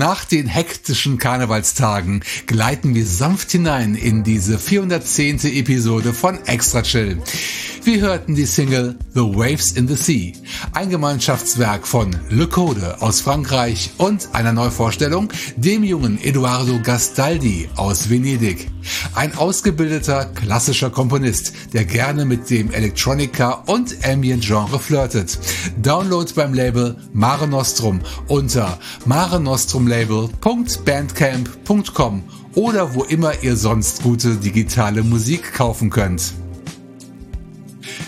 Nach den hektischen Karnevalstagen gleiten wir sanft hinein in diese 410. Episode von Extra Chill. Wir hörten die Single The Waves in the Sea, ein Gemeinschaftswerk von Le Code aus Frankreich und einer Neuvorstellung, dem jungen Eduardo Gastaldi aus Venedig. Ein ausgebildeter klassischer Komponist, der gerne mit dem Electronica und Ambient Genre flirtet. Download beim Label Mare Nostrum unter marenostrumlabel.bandcamp.com oder wo immer ihr sonst gute digitale Musik kaufen könnt.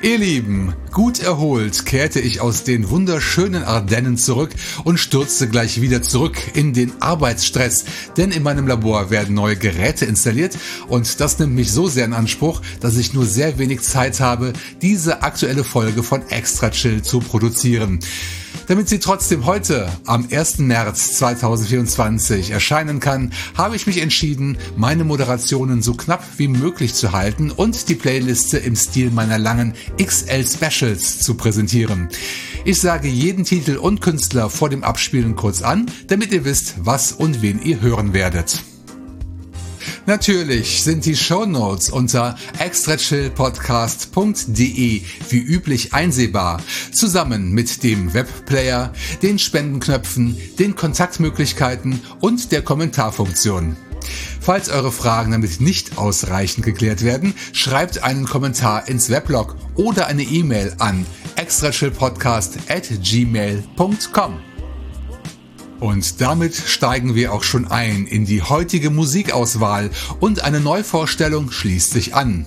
Ihr Lieben, gut erholt kehrte ich aus den wunderschönen Ardennen zurück und stürzte gleich wieder zurück in den Arbeitsstress, denn in meinem Labor werden neue Geräte installiert und das nimmt mich so sehr in Anspruch, dass ich nur sehr wenig Zeit habe, diese aktuelle Folge von Extra Chill zu produzieren. Damit sie trotzdem heute am 1. März 2024 erscheinen kann, habe ich mich entschieden, meine Moderationen so knapp wie möglich zu halten und die Playliste im Stil meiner langen XL Specials zu präsentieren. Ich sage jeden Titel und Künstler vor dem Abspielen kurz an, damit ihr wisst, was und wen ihr hören werdet. Natürlich sind die Shownotes unter extrachillpodcast.de wie üblich einsehbar, zusammen mit dem Webplayer, den Spendenknöpfen, den Kontaktmöglichkeiten und der Kommentarfunktion. Falls eure Fragen damit nicht ausreichend geklärt werden, schreibt einen Kommentar ins Weblog oder eine E-Mail an extrachillpodcast at gmail.com. Und damit steigen wir auch schon ein in die heutige Musikauswahl und eine Neuvorstellung schließt sich an.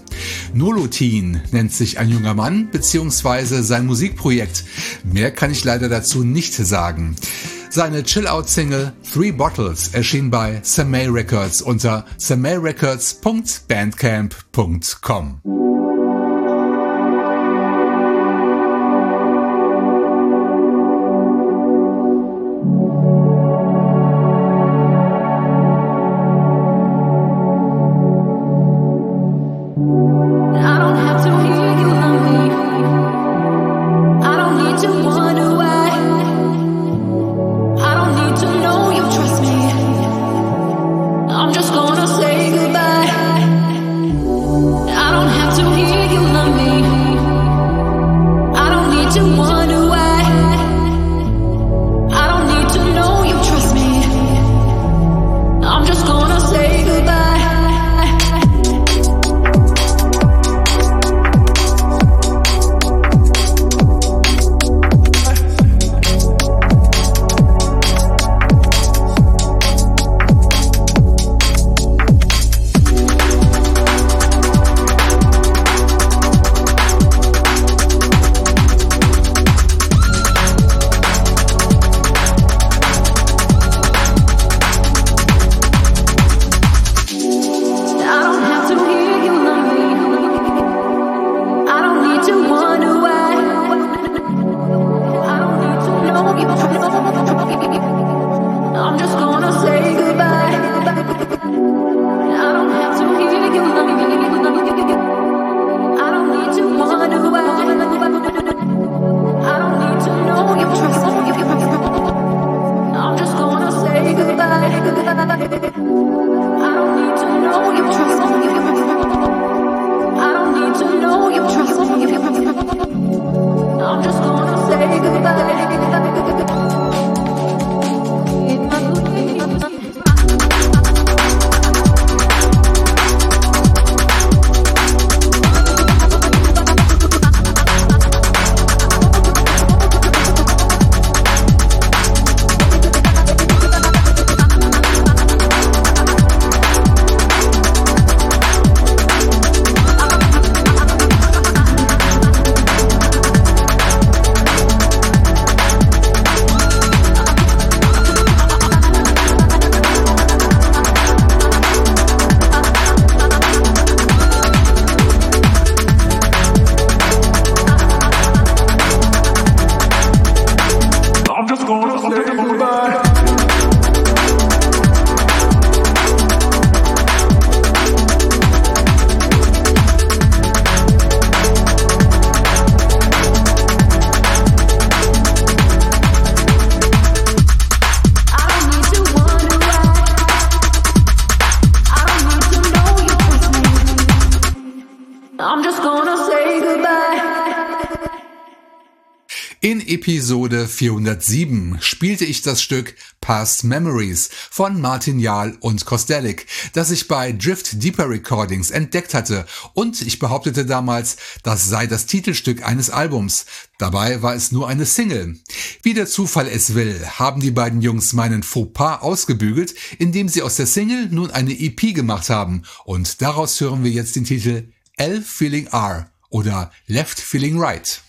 Nolotin nennt sich ein junger Mann bzw. sein Musikprojekt. Mehr kann ich leider dazu nicht sagen. Seine Chill-Out-Single Three Bottles erschien bei Samay Records unter samayrecords.bandcamp.com. 407 spielte ich das Stück Past Memories von Martin Jahl und Kostelic, das ich bei Drift Deeper Recordings entdeckt hatte und ich behauptete damals, das sei das Titelstück eines Albums. Dabei war es nur eine Single. Wie der Zufall es will, haben die beiden Jungs meinen Fauxpas ausgebügelt, indem sie aus der Single nun eine EP gemacht haben und daraus hören wir jetzt den Titel L Feeling R oder Left Feeling Right.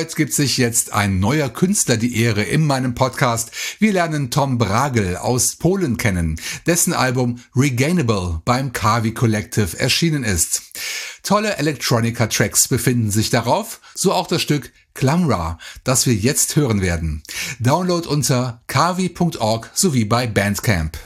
Erneut gibt sich jetzt ein neuer Künstler die Ehre in meinem Podcast. Wir lernen Tom Bragel aus Polen kennen, dessen Album Regainable beim Kavi Collective erschienen ist. Tolle Electronica-Tracks befinden sich darauf, so auch das Stück Clamra, das wir jetzt hören werden. Download unter kavi.org sowie bei Bandcamp.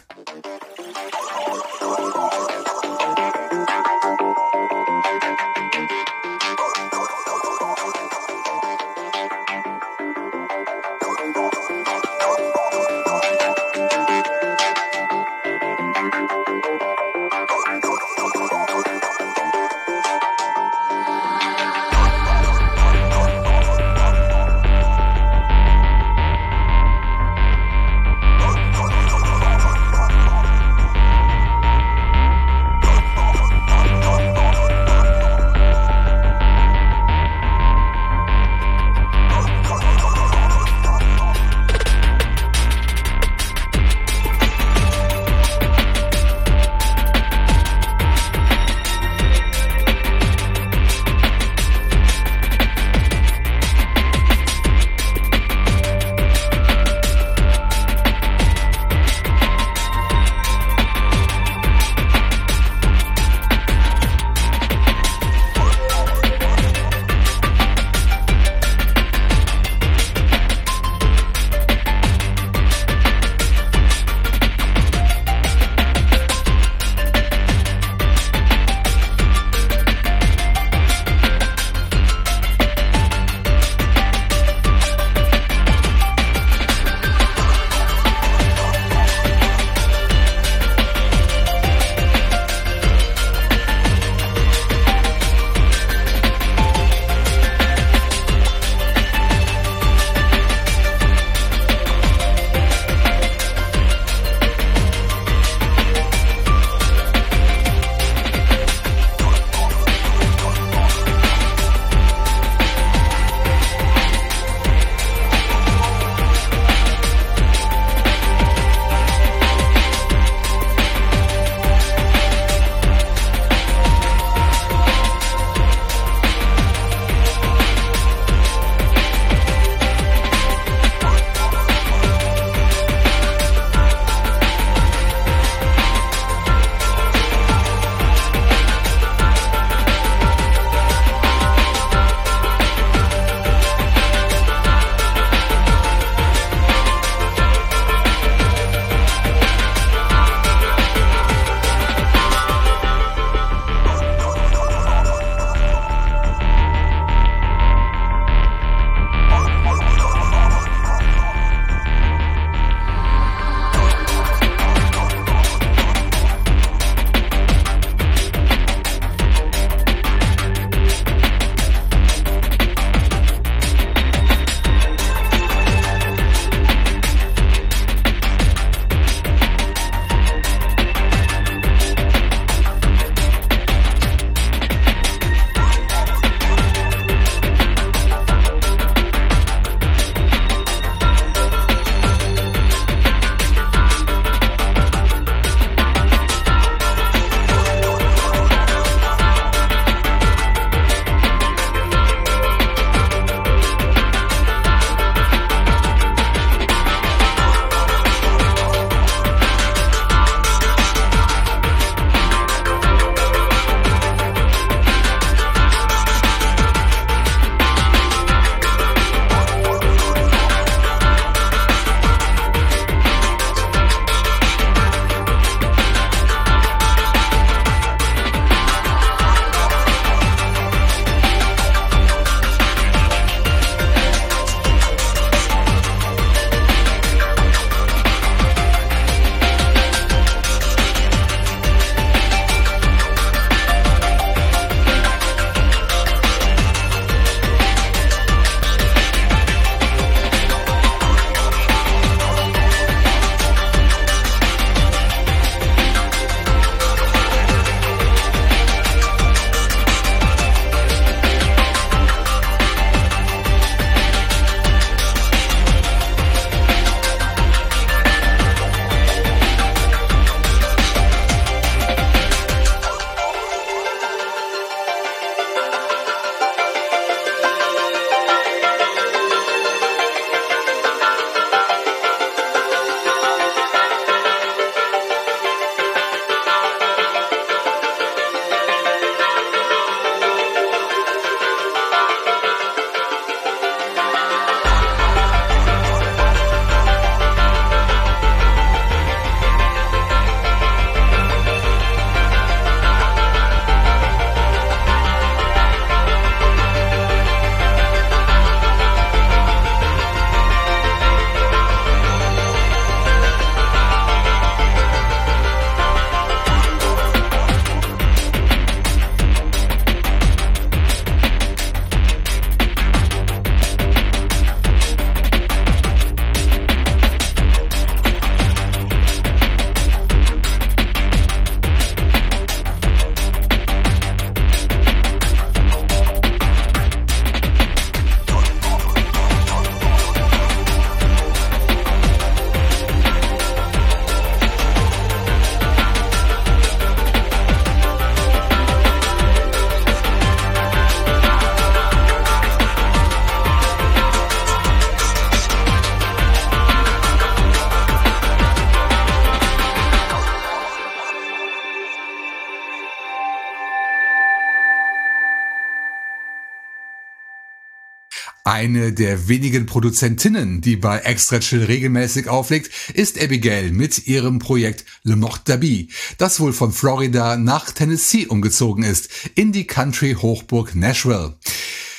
Eine der wenigen Produzentinnen, die bei Extra Chill regelmäßig auflegt, ist Abigail mit ihrem Projekt Le Mort d'Abi, das wohl von Florida nach Tennessee umgezogen ist, in die Country-Hochburg Nashville.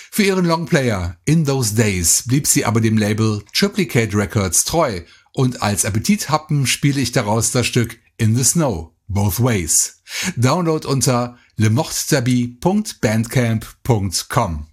Für ihren Longplayer In Those Days blieb sie aber dem Label Triplicate Records treu und als Appetithappen spiele ich daraus das Stück In the Snow, Both Ways. Download unter lemortstabi.bandcamp.com.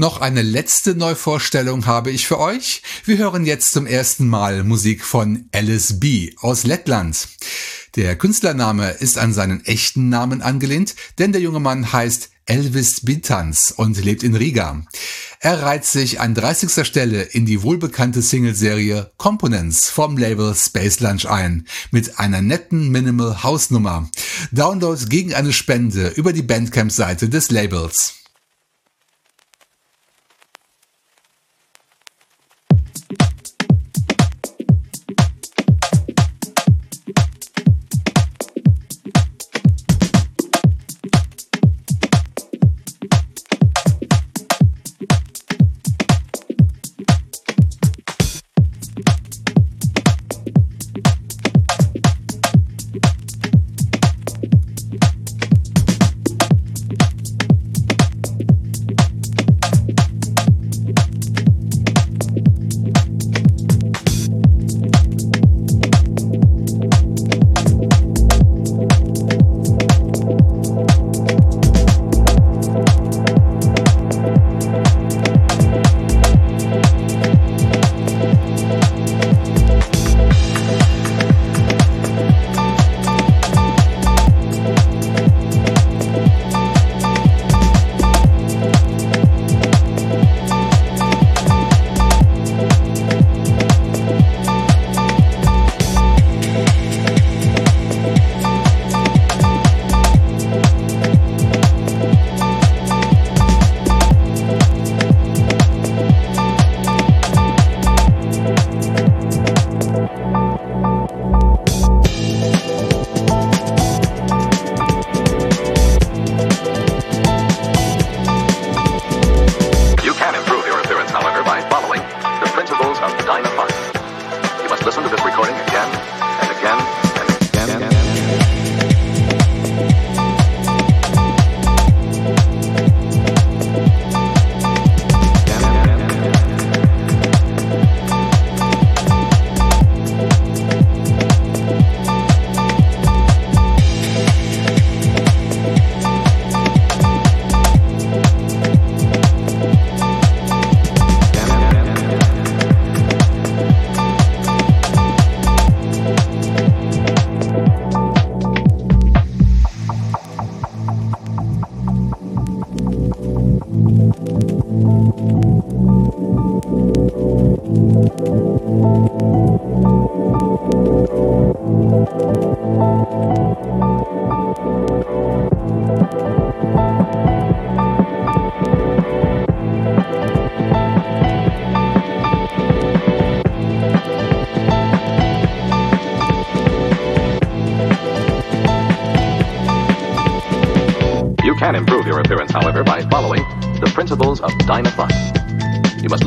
Noch eine letzte Neuvorstellung habe ich für euch. Wir hören jetzt zum ersten Mal Musik von Alice B. aus Lettland. Der Künstlername ist an seinen echten Namen angelehnt, denn der junge Mann heißt Elvis Bitans und lebt in Riga. Er reiht sich an 30. Stelle in die wohlbekannte Singleserie Components vom Label Space Lunch ein, mit einer netten Minimal House Nummer. Download gegen eine Spende über die Bandcamp-Seite des Labels.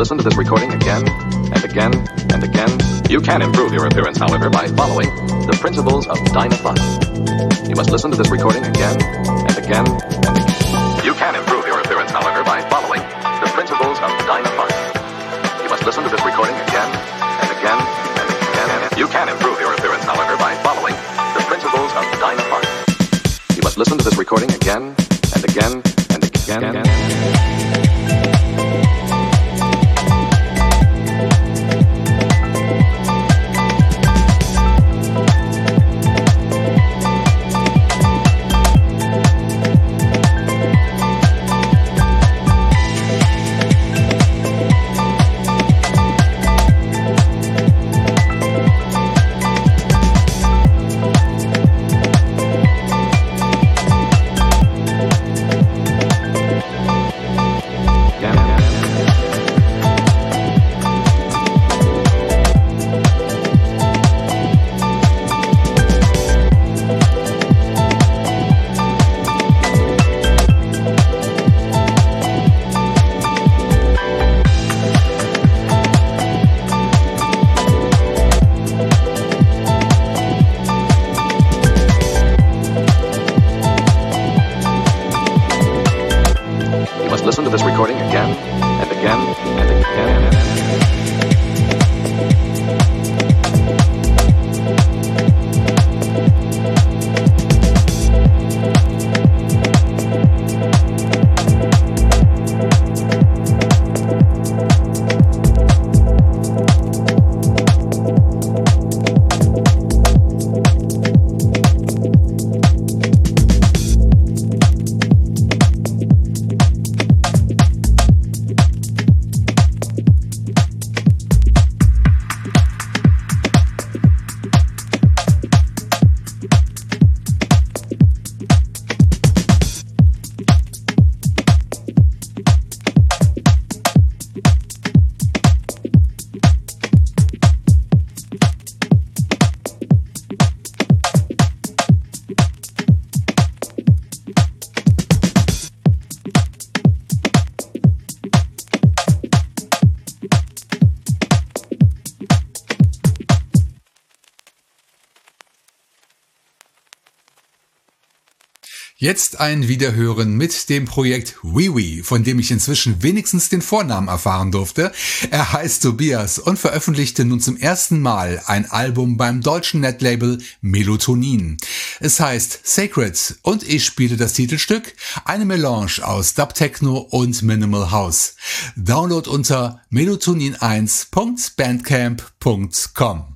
Listen to this recording again and again and again. You can improve your appearance, however, by following the principles of Dynafun. You must listen to this recording again and again and again. You can improve your appearance, however, by following the principles of Dynafun. You must listen to this recording again and again and again. You can improve your appearance, however, by following the principles of Dynafun. You must listen to this recording again and again. Jetzt ein Wiederhören mit dem Projekt WeWe, von dem ich inzwischen wenigstens den Vornamen erfahren durfte. Er heißt Tobias und veröffentlichte nun zum ersten Mal ein Album beim deutschen Netlabel Melotonin. Es heißt Sacred und ich spiele das Titelstück, eine Melange aus Dub Techno und Minimal House. Download unter melotonin1.bandcamp.com.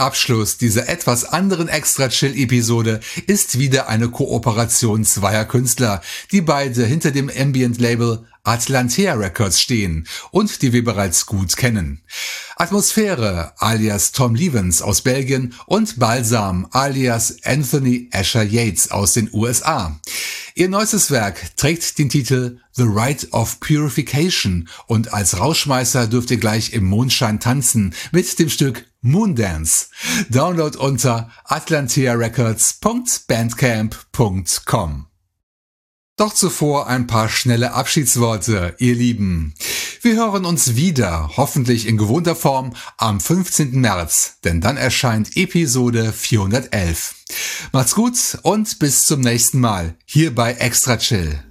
Abschluss dieser etwas anderen Extra-Chill-Episode ist wieder eine Kooperation zweier Künstler, die beide hinter dem Ambient-Label Atlantea Records stehen und die wir bereits gut kennen. Atmosphäre alias Tom Levens aus Belgien und Balsam alias Anthony Asher Yates aus den USA. Ihr neuestes Werk trägt den Titel The Rite of Purification und als Rauschmeißer dürft ihr gleich im Mondschein tanzen mit dem Stück Moondance. Download unter atlantearecords.bandcamp.com. Doch zuvor ein paar schnelle Abschiedsworte, ihr Lieben. Wir hören uns wieder, hoffentlich in gewohnter Form, am 15. März, denn dann erscheint Episode 411. Macht's gut und bis zum nächsten Mal, hier bei Extra Chill.